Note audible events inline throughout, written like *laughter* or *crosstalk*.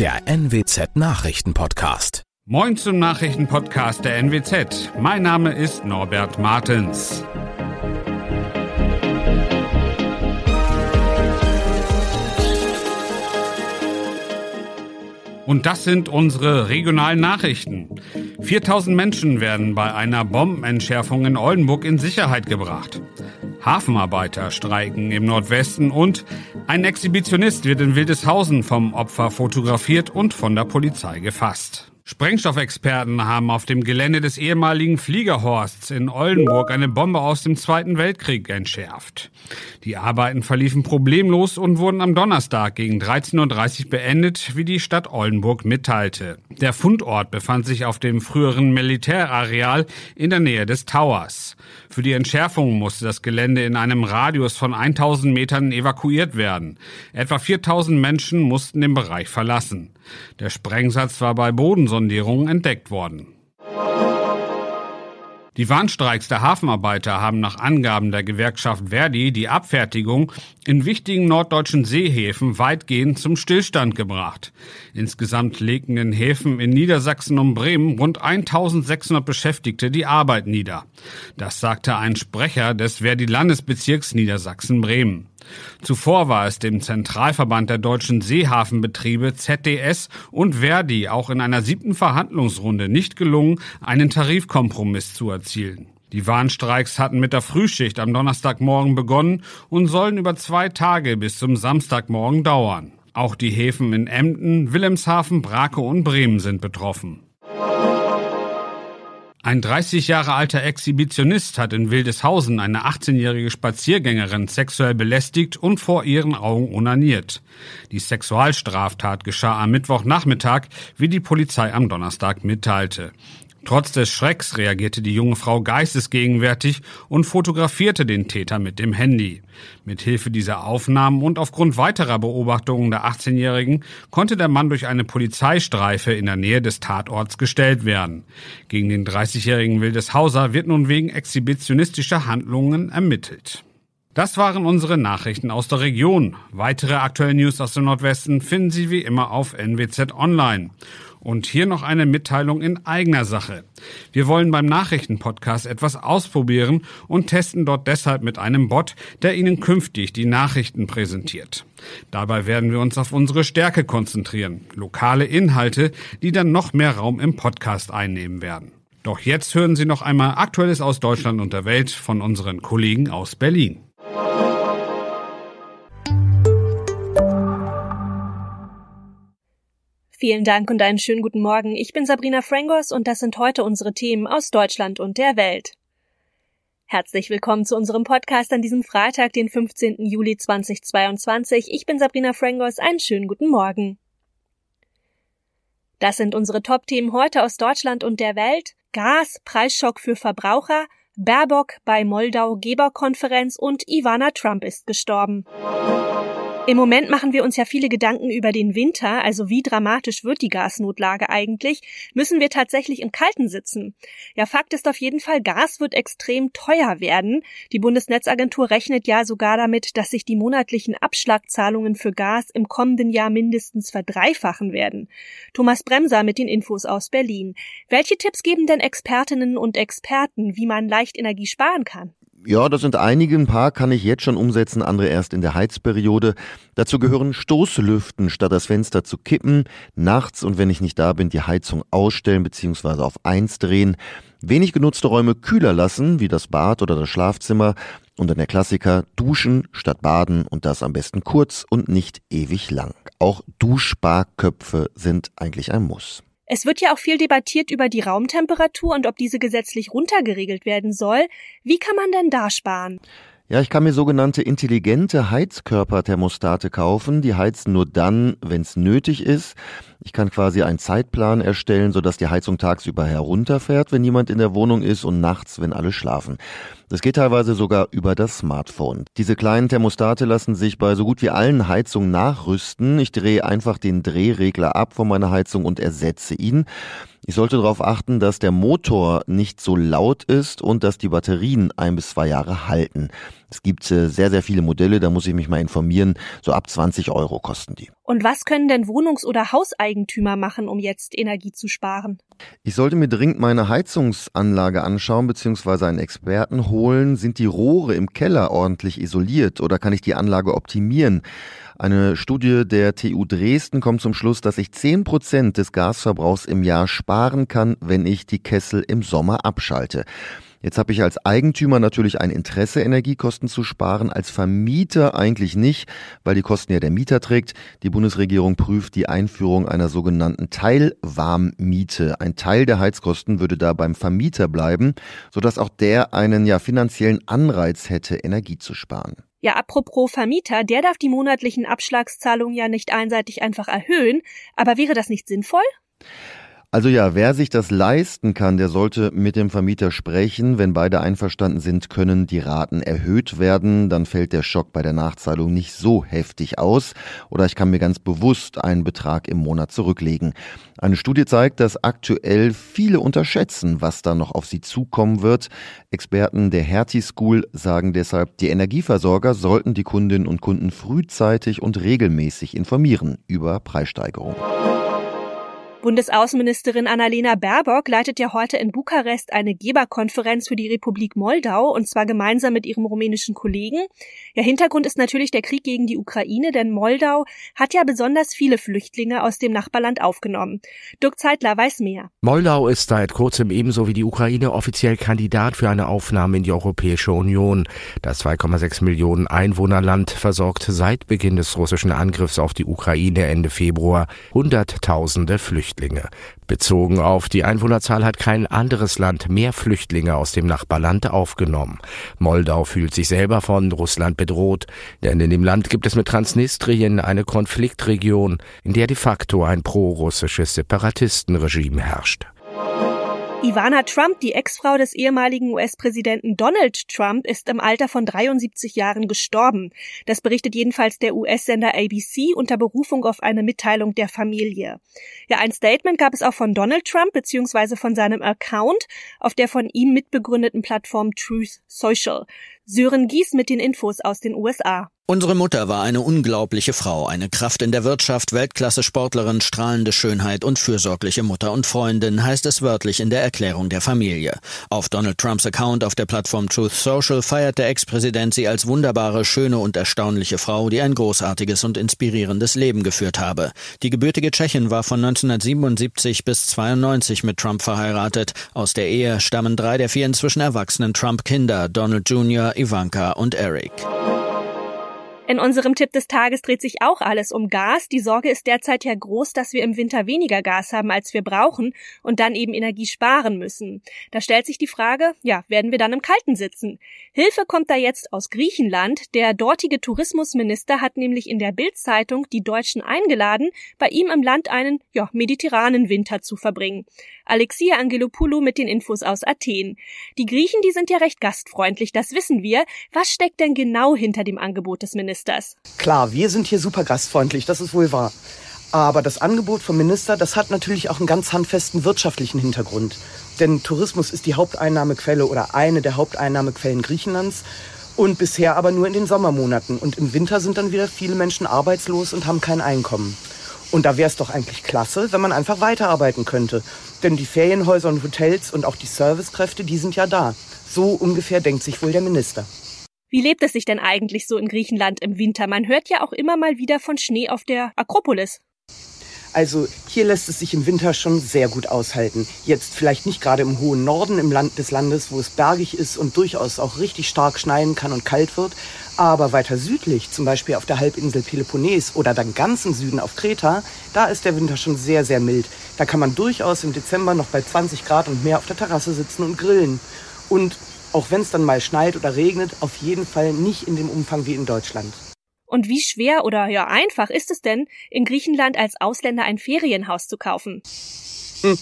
der NWZ Nachrichtenpodcast. Moin zum Nachrichtenpodcast der NWZ. Mein Name ist Norbert Martens. Und das sind unsere regionalen Nachrichten. 4000 Menschen werden bei einer Bombenentschärfung in Oldenburg in Sicherheit gebracht. Hafenarbeiter streiken im Nordwesten und ein Exhibitionist wird in Wildeshausen vom Opfer fotografiert und von der Polizei gefasst. Sprengstoffexperten haben auf dem Gelände des ehemaligen Fliegerhorsts in Oldenburg eine Bombe aus dem Zweiten Weltkrieg entschärft. Die Arbeiten verliefen problemlos und wurden am Donnerstag gegen 13.30 Uhr beendet, wie die Stadt Oldenburg mitteilte. Der Fundort befand sich auf dem früheren Militärareal in der Nähe des Towers. Für die Entschärfung musste das Gelände in einem Radius von 1000 Metern evakuiert werden. Etwa 4000 Menschen mussten den Bereich verlassen. Der Sprengsatz war bei Bodensondierungen entdeckt worden. Die Warnstreiks der Hafenarbeiter haben nach Angaben der Gewerkschaft Verdi die Abfertigung in wichtigen norddeutschen Seehäfen weitgehend zum Stillstand gebracht. Insgesamt legten in Häfen in Niedersachsen und Bremen rund 1600 Beschäftigte die Arbeit nieder. Das sagte ein Sprecher des Verdi-Landesbezirks Niedersachsen-Bremen. Zuvor war es dem Zentralverband der deutschen Seehafenbetriebe ZDS und Verdi auch in einer siebten Verhandlungsrunde nicht gelungen, einen Tarifkompromiss zu erzielen. Die Warnstreiks hatten mit der Frühschicht am Donnerstagmorgen begonnen und sollen über zwei Tage bis zum Samstagmorgen dauern. Auch die Häfen in Emden, Wilhelmshaven, Brake und Bremen sind betroffen. Ein 30 Jahre alter Exhibitionist hat in Wildeshausen eine 18-jährige Spaziergängerin sexuell belästigt und vor ihren Augen onaniert. Die Sexualstraftat geschah am Mittwochnachmittag, wie die Polizei am Donnerstag mitteilte. Trotz des Schrecks reagierte die junge Frau geistesgegenwärtig und fotografierte den Täter mit dem Handy. Mit Hilfe dieser Aufnahmen und aufgrund weiterer Beobachtungen der 18-Jährigen konnte der Mann durch eine Polizeistreife in der Nähe des Tatorts gestellt werden. Gegen den 30-jährigen Wildeshauser wird nun wegen exhibitionistischer Handlungen ermittelt. Das waren unsere Nachrichten aus der Region. Weitere aktuelle News aus dem Nordwesten finden Sie wie immer auf NWZ Online. Und hier noch eine Mitteilung in eigener Sache. Wir wollen beim Nachrichtenpodcast etwas ausprobieren und testen dort deshalb mit einem Bot, der Ihnen künftig die Nachrichten präsentiert. Dabei werden wir uns auf unsere Stärke konzentrieren, lokale Inhalte, die dann noch mehr Raum im Podcast einnehmen werden. Doch jetzt hören Sie noch einmal Aktuelles aus Deutschland und der Welt von unseren Kollegen aus Berlin. Vielen Dank und einen schönen guten Morgen. Ich bin Sabrina Frangos und das sind heute unsere Themen aus Deutschland und der Welt. Herzlich willkommen zu unserem Podcast an diesem Freitag, den 15. Juli 2022. Ich bin Sabrina Frangos. Einen schönen guten Morgen. Das sind unsere Top-Themen heute aus Deutschland und der Welt. Gas, Preisschock für Verbraucher, Baerbock bei Moldau Geberkonferenz und Ivana Trump ist gestorben. Im Moment machen wir uns ja viele Gedanken über den Winter, also wie dramatisch wird die Gasnotlage eigentlich? Müssen wir tatsächlich im Kalten sitzen? Ja, Fakt ist auf jeden Fall, Gas wird extrem teuer werden. Die Bundesnetzagentur rechnet ja sogar damit, dass sich die monatlichen Abschlagzahlungen für Gas im kommenden Jahr mindestens verdreifachen werden. Thomas Bremser mit den Infos aus Berlin. Welche Tipps geben denn Expertinnen und Experten, wie man leicht Energie sparen kann? Ja, das sind einige. Ein paar kann ich jetzt schon umsetzen, andere erst in der Heizperiode. Dazu gehören Stoßlüften, statt das Fenster zu kippen. Nachts und wenn ich nicht da bin, die Heizung ausstellen bzw. auf eins drehen. Wenig genutzte Räume kühler lassen, wie das Bad oder das Schlafzimmer. Und dann der Klassiker, duschen statt baden und das am besten kurz und nicht ewig lang. Auch Duschsparköpfe sind eigentlich ein Muss. Es wird ja auch viel debattiert über die Raumtemperatur und ob diese gesetzlich runtergeregelt werden soll. Wie kann man denn da sparen? Ja, ich kann mir sogenannte intelligente Heizkörperthermostate kaufen. Die heizen nur dann, wenn es nötig ist. Ich kann quasi einen Zeitplan erstellen, sodass die Heizung tagsüber herunterfährt, wenn niemand in der Wohnung ist und nachts, wenn alle schlafen. Das geht teilweise sogar über das Smartphone. Diese kleinen Thermostate lassen sich bei so gut wie allen Heizungen nachrüsten. Ich drehe einfach den Drehregler ab von meiner Heizung und ersetze ihn. Ich sollte darauf achten, dass der Motor nicht so laut ist und dass die Batterien ein bis zwei Jahre halten. Es gibt äh, sehr, sehr viele Modelle, da muss ich mich mal informieren. So ab 20 Euro kosten die. Und was können denn Wohnungs- oder Hauseigentümer machen, um jetzt Energie zu sparen? Ich sollte mir dringend meine Heizungsanlage anschauen bzw. einen Experten holen. Sind die Rohre im Keller ordentlich isoliert oder kann ich die Anlage optimieren? Eine Studie der TU Dresden kommt zum Schluss, dass ich 10 Prozent des Gasverbrauchs im Jahr sparen kann, wenn ich die Kessel im Sommer abschalte. Jetzt habe ich als Eigentümer natürlich ein Interesse, Energiekosten zu sparen, als Vermieter eigentlich nicht, weil die Kosten ja der Mieter trägt. Die Bundesregierung prüft die Einführung einer sogenannten Teilwarmmiete. Ein Teil der Heizkosten würde da beim Vermieter bleiben, sodass auch der einen ja finanziellen Anreiz hätte, Energie zu sparen. Ja, apropos Vermieter, der darf die monatlichen Abschlagszahlungen ja nicht einseitig einfach erhöhen, aber wäre das nicht sinnvoll? Also ja, wer sich das leisten kann, der sollte mit dem Vermieter sprechen. Wenn beide einverstanden sind, können die Raten erhöht werden. Dann fällt der Schock bei der Nachzahlung nicht so heftig aus. Oder ich kann mir ganz bewusst einen Betrag im Monat zurücklegen. Eine Studie zeigt, dass aktuell viele unterschätzen, was da noch auf sie zukommen wird. Experten der Hertie School sagen deshalb, die Energieversorger sollten die Kundinnen und Kunden frühzeitig und regelmäßig informieren über Preissteigerungen. Bundesaußenministerin Annalena Baerbock leitet ja heute in Bukarest eine Geberkonferenz für die Republik Moldau und zwar gemeinsam mit ihrem rumänischen Kollegen. Ja, Hintergrund ist natürlich der Krieg gegen die Ukraine, denn Moldau hat ja besonders viele Flüchtlinge aus dem Nachbarland aufgenommen. Dirk Zeitler weiß mehr. Moldau ist seit kurzem ebenso wie die Ukraine offiziell Kandidat für eine Aufnahme in die Europäische Union. Das 2,6 Millionen Einwohnerland versorgt seit Beginn des russischen Angriffs auf die Ukraine Ende Februar Hunderttausende Flüchtlinge. Flüchtlinge. Bezogen auf die Einwohnerzahl hat kein anderes Land mehr Flüchtlinge aus dem Nachbarland aufgenommen. Moldau fühlt sich selber von Russland bedroht, denn in dem Land gibt es mit Transnistrien eine Konfliktregion, in der de facto ein prorussisches Separatistenregime herrscht. Ivana Trump, die Ex-Frau des ehemaligen US-Präsidenten Donald Trump, ist im Alter von 73 Jahren gestorben. Das berichtet jedenfalls der US-Sender ABC unter Berufung auf eine Mitteilung der Familie. Ja, ein Statement gab es auch von Donald Trump bzw. von seinem Account auf der von ihm mitbegründeten Plattform Truth Social. Sören Gies mit den Infos aus den USA. Unsere Mutter war eine unglaubliche Frau, eine Kraft in der Wirtschaft, Weltklasse-Sportlerin, strahlende Schönheit und fürsorgliche Mutter und Freundin, heißt es wörtlich in der Erklärung der Familie. Auf Donald Trumps Account auf der Plattform Truth Social feiert der Ex-Präsident sie als wunderbare, schöne und erstaunliche Frau, die ein großartiges und inspirierendes Leben geführt habe. Die gebürtige Tschechin war von 1977 bis 92 mit Trump verheiratet. Aus der Ehe stammen drei der vier inzwischen erwachsenen Trump-Kinder, Donald Jr., Ivanka und Eric. In unserem Tipp des Tages dreht sich auch alles um Gas. Die Sorge ist derzeit ja groß, dass wir im Winter weniger Gas haben, als wir brauchen und dann eben Energie sparen müssen. Da stellt sich die Frage, ja, werden wir dann im Kalten sitzen? Hilfe kommt da jetzt aus Griechenland. Der dortige Tourismusminister hat nämlich in der Bildzeitung die Deutschen eingeladen, bei ihm im Land einen, ja, mediterranen Winter zu verbringen. Alexia Angelopoulou mit den Infos aus Athen. Die Griechen, die sind ja recht gastfreundlich, das wissen wir. Was steckt denn genau hinter dem Angebot des Ministers? Klar, wir sind hier super gastfreundlich, das ist wohl wahr. Aber das Angebot vom Minister, das hat natürlich auch einen ganz handfesten wirtschaftlichen Hintergrund. Denn Tourismus ist die Haupteinnahmequelle oder eine der Haupteinnahmequellen Griechenlands. Und bisher aber nur in den Sommermonaten. Und im Winter sind dann wieder viele Menschen arbeitslos und haben kein Einkommen. Und da wäre es doch eigentlich klasse, wenn man einfach weiterarbeiten könnte. Denn die Ferienhäuser und Hotels und auch die Servicekräfte, die sind ja da. So ungefähr denkt sich wohl der Minister. Wie lebt es sich denn eigentlich so in Griechenland im Winter? Man hört ja auch immer mal wieder von Schnee auf der Akropolis. Also hier lässt es sich im Winter schon sehr gut aushalten. Jetzt vielleicht nicht gerade im hohen Norden im Land des Landes, wo es bergig ist und durchaus auch richtig stark schneien kann und kalt wird. Aber weiter südlich, zum Beispiel auf der Halbinsel Peloponnes oder dann ganz im Süden auf Kreta, da ist der Winter schon sehr, sehr mild. Da kann man durchaus im Dezember noch bei 20 Grad und mehr auf der Terrasse sitzen und grillen. Und auch wenn es dann mal schneit oder regnet, auf jeden Fall nicht in dem Umfang wie in Deutschland. Und wie schwer oder ja einfach ist es denn, in Griechenland als Ausländer ein Ferienhaus zu kaufen? *laughs*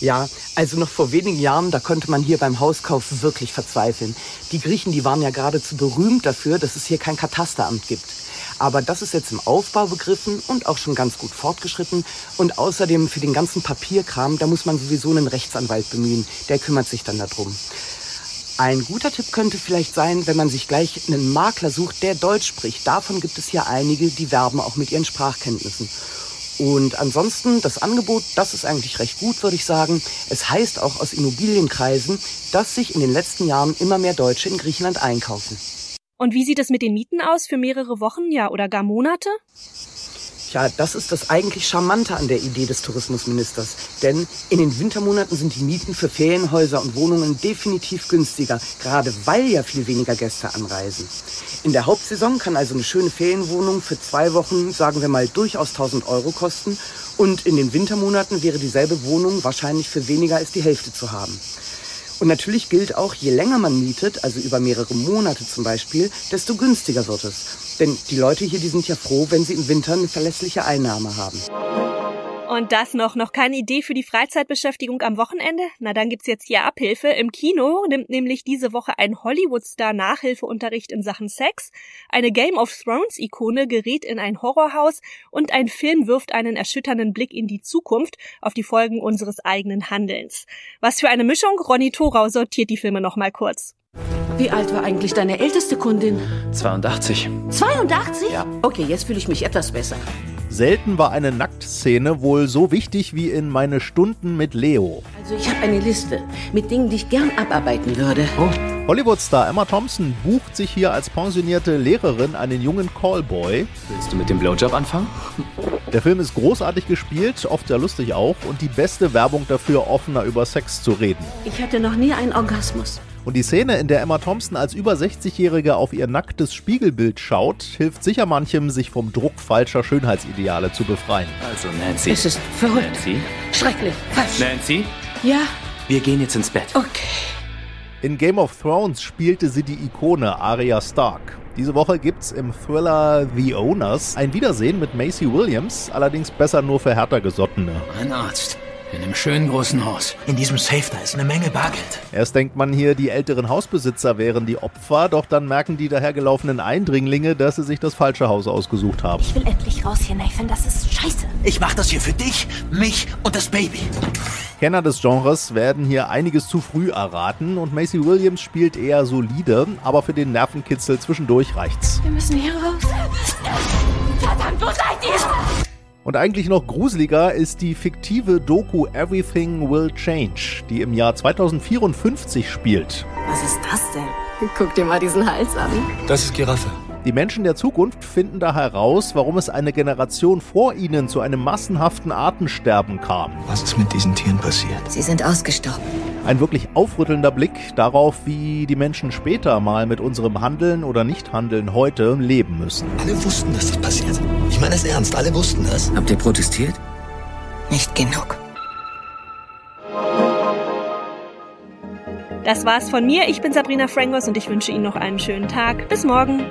Ja, also noch vor wenigen Jahren, da konnte man hier beim Hauskauf wirklich verzweifeln. Die Griechen, die waren ja geradezu berühmt dafür, dass es hier kein Katasteramt gibt. Aber das ist jetzt im Aufbau begriffen und auch schon ganz gut fortgeschritten. Und außerdem für den ganzen Papierkram, da muss man sowieso einen Rechtsanwalt bemühen. Der kümmert sich dann darum. Ein guter Tipp könnte vielleicht sein, wenn man sich gleich einen Makler sucht, der Deutsch spricht. Davon gibt es ja einige, die werben auch mit ihren Sprachkenntnissen. Und ansonsten, das Angebot, das ist eigentlich recht gut, würde ich sagen. Es heißt auch aus Immobilienkreisen, dass sich in den letzten Jahren immer mehr Deutsche in Griechenland einkaufen. Und wie sieht es mit den Mieten aus für mehrere Wochen, ja, oder gar Monate? Ja, das ist das eigentlich Charmante an der Idee des Tourismusministers. Denn in den Wintermonaten sind die Mieten für Ferienhäuser und Wohnungen definitiv günstiger, gerade weil ja viel weniger Gäste anreisen. In der Hauptsaison kann also eine schöne Ferienwohnung für zwei Wochen, sagen wir mal, durchaus 1000 Euro kosten. Und in den Wintermonaten wäre dieselbe Wohnung wahrscheinlich für weniger als die Hälfte zu haben. Und natürlich gilt auch, je länger man mietet, also über mehrere Monate zum Beispiel, desto günstiger wird es. Denn die Leute hier, die sind ja froh, wenn sie im Winter eine verlässliche Einnahme haben. Und das noch, noch keine Idee für die Freizeitbeschäftigung am Wochenende? Na, dann gibt's jetzt hier Abhilfe. Im Kino nimmt nämlich diese Woche ein Hollywood-Star Nachhilfeunterricht in Sachen Sex. Eine Game of Thrones-Ikone gerät in ein Horrorhaus und ein Film wirft einen erschütternden Blick in die Zukunft auf die Folgen unseres eigenen Handelns. Was für eine Mischung? Ronny Thorau sortiert die Filme nochmal kurz. Wie alt war eigentlich deine älteste Kundin? 82. 82? Ja. Okay, jetzt fühle ich mich etwas besser. Selten war eine Nacktszene wohl so wichtig wie in meine Stunden mit Leo. Also ich habe eine Liste mit Dingen, die ich gern abarbeiten würde. Oh. Hollywood-Star Emma Thompson bucht sich hier als pensionierte Lehrerin einen jungen Callboy. Willst du mit dem Blowjob anfangen? Der Film ist großartig gespielt, oft sehr lustig auch und die beste Werbung dafür, offener über Sex zu reden. Ich hatte noch nie einen Orgasmus. Und die Szene, in der Emma Thompson als über 60-Jährige auf ihr nacktes Spiegelbild schaut, hilft sicher manchem, sich vom Druck falscher Schönheitsideale zu befreien. Also, Nancy. Es ist verrückt. Nancy? Schrecklich. Falsch. Nancy? Ja? Wir gehen jetzt ins Bett. Okay. In Game of Thrones spielte sie die Ikone Arya Stark. Diese Woche gibt's im Thriller The Owners ein Wiedersehen mit Macy Williams, allerdings besser nur für härter Gesottene. Ein Arzt. In einem schönen großen Haus. In diesem Safe, da ist eine Menge Bargeld. Erst denkt man hier, die älteren Hausbesitzer wären die Opfer, doch dann merken die dahergelaufenen Eindringlinge, dass sie sich das falsche Haus ausgesucht haben. Ich will endlich raus hier, Nathan. Das ist scheiße. Ich mach das hier für dich, mich und das Baby. Kenner des Genres werden hier einiges zu früh erraten und Macy Williams spielt eher solide, aber für den Nervenkitzel zwischendurch reicht's. Wir müssen hier raus. Verdammt, wo seid ihr? Und eigentlich noch gruseliger ist die fiktive Doku Everything Will Change, die im Jahr 2054 spielt. Was ist das denn? Guck dir mal diesen Hals an. Das ist Giraffe. Die Menschen der Zukunft finden da heraus, warum es eine Generation vor ihnen zu einem massenhaften Artensterben kam. Was ist mit diesen Tieren passiert? Sie sind ausgestorben. Ein wirklich aufrüttelnder Blick darauf, wie die Menschen später mal mit unserem Handeln oder Nichthandeln heute leben müssen. Alle wussten, dass das passiert. Ich meine es ernst, alle wussten das. Habt ihr protestiert? Nicht genug. Das war's von mir. Ich bin Sabrina Frangos und ich wünsche Ihnen noch einen schönen Tag. Bis morgen.